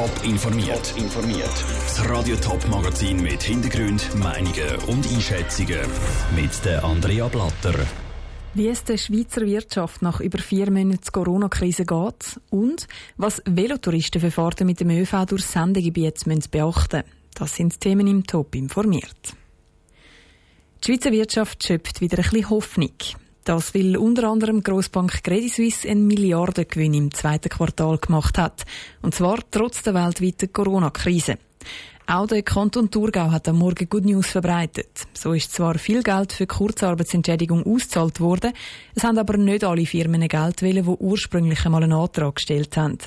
Top informiert. informiert. Das Radio Top Magazin mit Hintergrund, Meinungen und Einschätzungen mit der Andrea Blatter. Wie es der Schweizer Wirtschaft nach über vier Monaten Corona-Krise geht und was Velotouristen für Fahrten mit dem ÖV durch Sendegebiet beachten müssen. Das sind Themen im Top informiert. Die Schweizer Wirtschaft schöpft wieder ein bisschen Hoffnung. Das, weil unter anderem Grossbank Credit Suisse einen Milliardengewinn im zweiten Quartal gemacht hat. Und zwar trotz der weltweiten Corona-Krise. Auch der Kanton Thurgau hat am Morgen Good News verbreitet. So ist zwar viel Geld für Kurzarbeitsentschädigung ausgezahlt worden, es haben aber nicht alle Firmen Geld wollen, die ursprünglich einmal einen Antrag gestellt haben.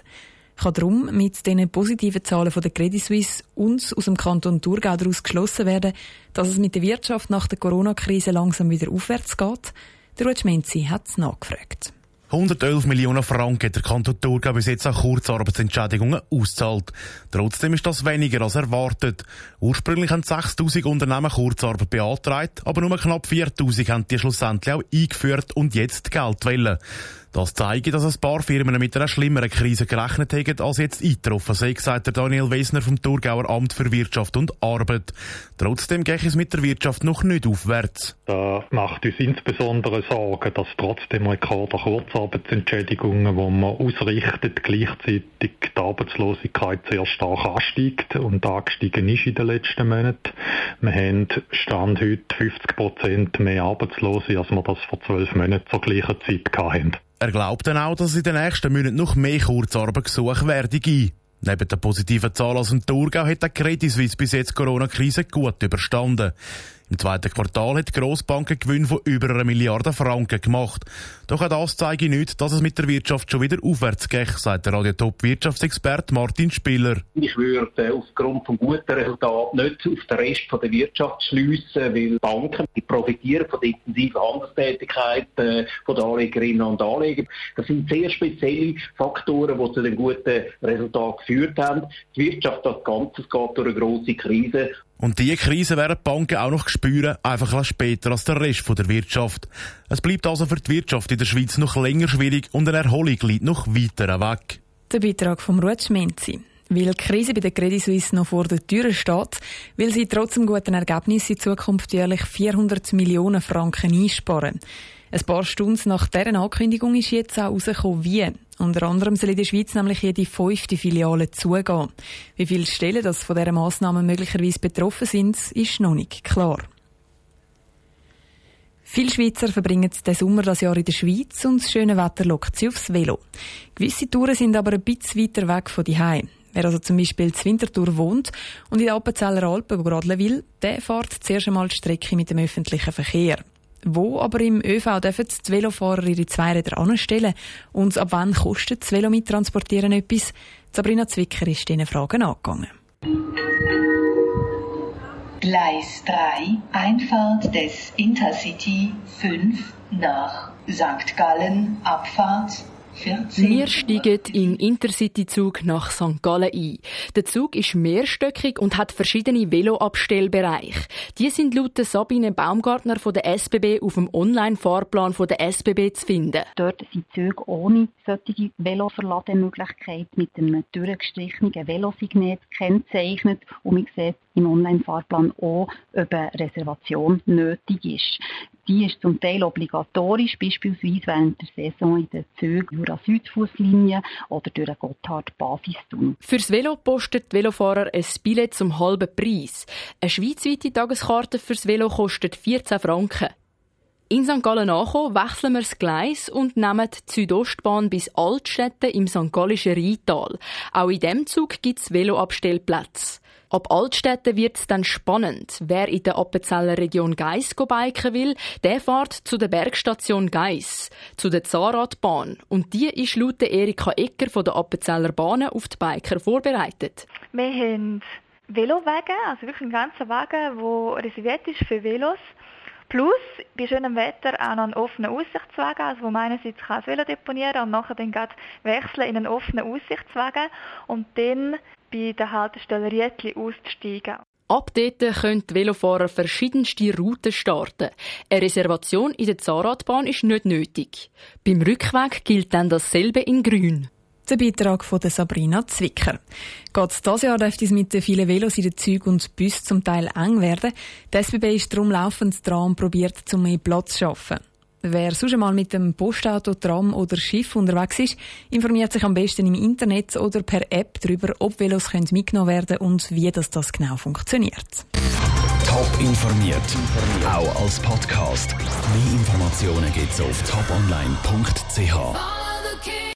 Kann darum mit den positiven Zahlen von der Credit Suisse und aus dem Kanton Thurgau daraus geschlossen werden, dass es mit der Wirtschaft nach der Corona-Krise langsam wieder aufwärts geht? Der Ruud Schmenzi hat es nachgefragt. 111 Millionen Franken hat der Kanton Thurgau bis jetzt an Kurzarbeitsentschädigungen auszahlt. Trotzdem ist das weniger als erwartet. Ursprünglich haben 6000 Unternehmen Kurzarbeit beantragt, aber nur knapp 4000 haben die schlussendlich auch eingeführt und jetzt Geld wollen. Das zeigt, dass ein paar Firmen mit einer schlimmeren Krise gerechnet haben, als jetzt eingetroffen sei, sagt der Daniel Wesner vom Thurgauer Amt für Wirtschaft und Arbeit. Trotzdem geht es mit der Wirtschaft noch nicht aufwärts. Da macht uns insbesondere Sorgen, dass trotzdem Rekord Kurzarbeitsentschädigungen, die man ausrichtet, gleichzeitig die Arbeitslosigkeit sehr stark ansteigt und angestiegen ist in den letzten Monaten. Wir haben Stand heute 50 Prozent mehr Arbeitslose, als wir das vor zwölf Monaten zur gleichen Zeit hatten. Er glaubt dann auch, dass in den nächsten Monaten noch mehr Kurzarbeitsgesuche werden gehen. Neben der positiven Zahl aus dem Thurgau hat der Credit Suisse bis jetzt die Corona-Krise gut überstanden. Im zweiten Quartal hat die Grossbank Gewinn von über einer Milliarde Franken gemacht. Doch auch das zeige nicht, dass es mit der Wirtschaft schon wieder aufwärts geht, sagt der Radio-Top-Wirtschaftsexperte Martin Spiller. Ich würde aufgrund von guten Resultaten nicht auf den Rest der Wirtschaft schliessen, weil Banken die profitieren von der intensiven Handelstätigkeit äh, den Anlegerinnen und Anlegern. Das sind sehr spezielle Faktoren, die zu den guten Resultaten geführt haben. Die Wirtschaft als Ganzes geht durch eine grosse Krise und diese Krise werden die Banken auch noch spüren, einfach später als der Rest der Wirtschaft. Es bleibt also für die Wirtschaft in der Schweiz noch länger schwierig und eine Erholung liegt noch weiter weg. Der Beitrag vom Ruth Schmenzi. Weil die Krise bei der Credit Suisse noch vor der Tür steht, will sie trotz dem guten Ergebnis in Zukunft jährlich 400 Millionen Franken einsparen. Ein paar Stunden nach deren Ankündigung ist jetzt auch herausgekommen, wie. Unter anderem soll in der Schweiz nämlich jede fünfte Filiale zugehen. Wie viele Stellen das von dieser Massnahme möglicherweise betroffen sind, ist noch nicht klar. Viele Schweizer verbringen den Sommer das Jahr in der Schweiz und das schöne Wetter lockt sie aufs Velo. Gewisse Touren sind aber ein bisschen weiter weg von die Wer also zum Beispiel in Winterthur wohnt und in den Appenzeller Alpen radeln will, der fährt zuerst einmal die Strecke mit dem öffentlichen Verkehr. Wo aber im ÖV dürfen die Velofahrer ihre Zweiräder anstellen? Und ab wann kostet das Velo mittransportieren etwas? Sabrina Zwicker ist diesen Fragen angegangen. Gleis 3, Einfahrt des Intercity 5 nach St. Gallen, Abfahrt wir steigen in Intercity-Zug nach St. Gallen ein. Der Zug ist mehrstöckig und hat verschiedene Veloabstellbereiche. Die sind laut Sabine Baumgartner von der SBB auf dem Online-Fahrplan der SBB zu finden. Dort sind Züge ohne solche Veloverlademöglichkeit mit einem durchgestrichenen Velosignet kennzeichnet und man sieht im Online-Fahrplan auch, ob eine Reservation nötig ist. Die ist zum Teil obligatorisch, beispielsweise während der Saison in den Zügen Jura-Südfusslinie oder durch den Gotthard-Basistunnel. Fürs Velo postet die Velofahrer ein Billett zum halben Preis. Eine schweizweite Tageskarte fürs Velo kostet 14 Franken. In St. Gallen ankommen, wechseln wir das Gleis und nehmen die Südostbahn bis Altstätten im St. Gallischen Rheintal. Auch in diesem Zug gibt es Veloabstellplätze. Ab Altstädten wird es dann spannend. Wer in der Appenzeller Region Geiss biken will, der fährt zu der Bergstation Geiss, zu der Zahnradbahn. Und die ist laut Erika Ecker von der Appenzeller Bahnen auf die Biker vorbereitet. Wir haben Velowege, also wirklich einen ganzen Wagen, der reserviert ist für Velos. Plus bei schönem Wetter auch noch einen offenen Aussichtswagen, also wo man einerseits das Velo deponieren kann und nachher dann wechseln in einen offenen Aussichtswagen und dann bei der Haltestelle Rietli auszusteigen. Ab dort können die Velofahrer verschiedenste Routen starten. Eine Reservation in der Zahnradbahn ist nicht nötig. Beim Rückweg gilt dann dasselbe in Grün. Der Beitrag von Sabrina Zwicker. Geht das Jahr dürfte es mit den vielen Velos in den Zügen und Bussen zum Teil eng werden. Die SBB ist darum laufend dran und probiert, zum mehr Platz zu schaffen. Wer sonst einmal mit dem Postauto, Tram oder Schiff unterwegs ist, informiert sich am besten im Internet oder per App darüber, ob Velos können mitgenommen werden und wie das, das genau funktioniert. Top informiert, auch als Podcast. Mehr Informationen gibt's auf toponline.ch.